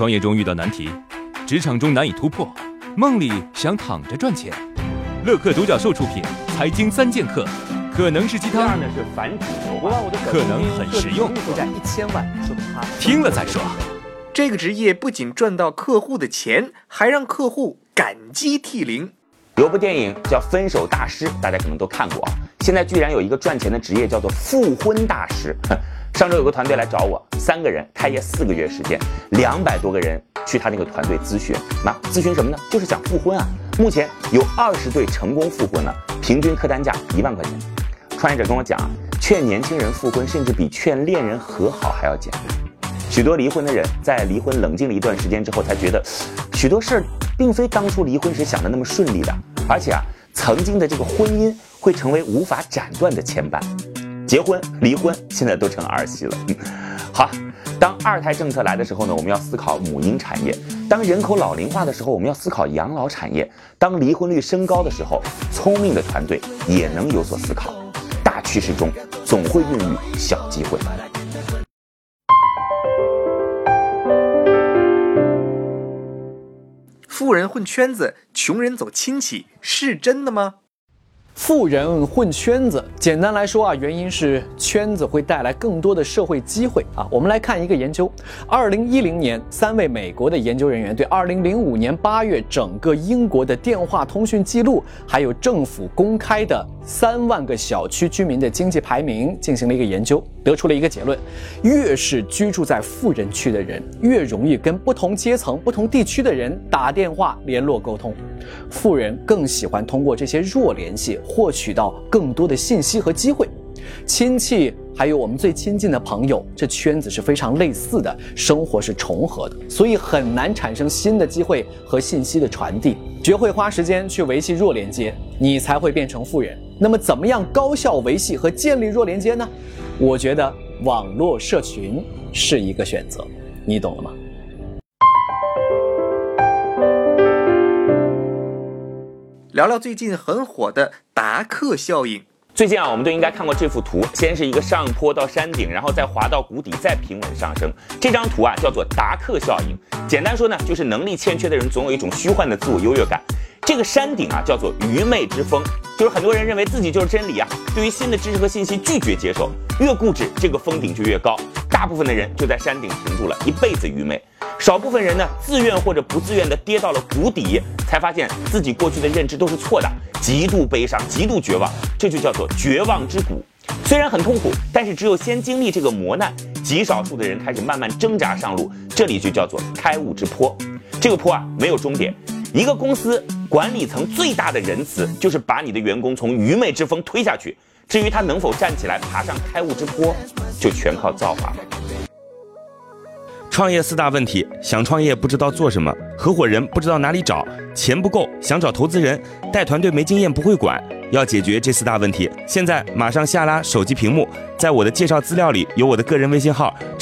创业中遇到难题，职场中难以突破，梦里想躺着赚钱。乐客独角兽出品《财经三剑客》，可能是鸡汤，第二呢是反主流可能很实用，负债一千万，说明他听了再说。这个职业不仅赚到客户的钱，还让客户感激涕零。有部电影叫《分手大师》，大家可能都看过啊。现在居然有一个赚钱的职业叫做复婚大师。上周有个团队来找我，三个人开业四个月时间，两百多个人去他那个团队咨询。那咨询什么呢？就是想复婚啊。目前有二十对成功复婚了，平均客单价一万块钱。创业者跟我讲啊，劝年轻人复婚，甚至比劝恋人和好还要简单。许多离婚的人在离婚冷静了一段时间之后，才觉得许多事儿并非当初离婚时想的那么顺利的，而且啊，曾经的这个婚姻会成为无法斩断的牵绊。结婚、离婚现在都成儿戏了。好，当二胎政策来的时候呢，我们要思考母婴产业；当人口老龄化的时候，我们要思考养老产业；当离婚率升高的时候，聪明的团队也能有所思考。大趋势中总会孕育小机会。富人混圈子，穷人走亲戚，是真的吗？富人混圈子，简单来说啊，原因是圈子会带来更多的社会机会啊。我们来看一个研究，二零一零年，三位美国的研究人员对二零零五年八月整个英国的电话通讯记录，还有政府公开的三万个小区居民的经济排名进行了一个研究，得出了一个结论：越是居住在富人区的人，越容易跟不同阶层、不同地区的人打电话联络沟通。富人更喜欢通过这些弱联系。获取到更多的信息和机会，亲戚还有我们最亲近的朋友，这圈子是非常类似的，生活是重合的，所以很难产生新的机会和信息的传递。学会花时间去维系弱连接，你才会变成富人。那么，怎么样高效维系和建立弱连接呢？我觉得网络社群是一个选择，你懂了吗？聊聊最近很火的达克效应。最近啊，我们都应该看过这幅图，先是一个上坡到山顶，然后再滑到谷底，再平稳上升。这张图啊，叫做达克效应。简单说呢，就是能力欠缺的人总有一种虚幻的自我优越感。这个山顶啊，叫做愚昧之峰，就是很多人认为自己就是真理啊，对于新的知识和信息拒绝接受，越固执，这个峰顶就越高。大部分的人就在山顶停住了，一辈子愚昧；少部分人呢，自愿或者不自愿的跌到了谷底，才发现自己过去的认知都是错的，极度悲伤，极度绝望，这就叫做绝望之谷。虽然很痛苦，但是只有先经历这个磨难，极少数的人开始慢慢挣扎上路，这里就叫做开悟之坡。这个坡啊，没有终点。一个公司管理层最大的仁慈，就是把你的员工从愚昧之峰推下去。至于他能否站起来爬上开悟之坡，就全靠造化了。创业四大问题：想创业不知道做什么，合伙人不知道哪里找，钱不够想找投资人，带团队没经验不会管。要解决这四大问题，现在马上下拉手机屏幕，在我的介绍资料里有我的个人微信号，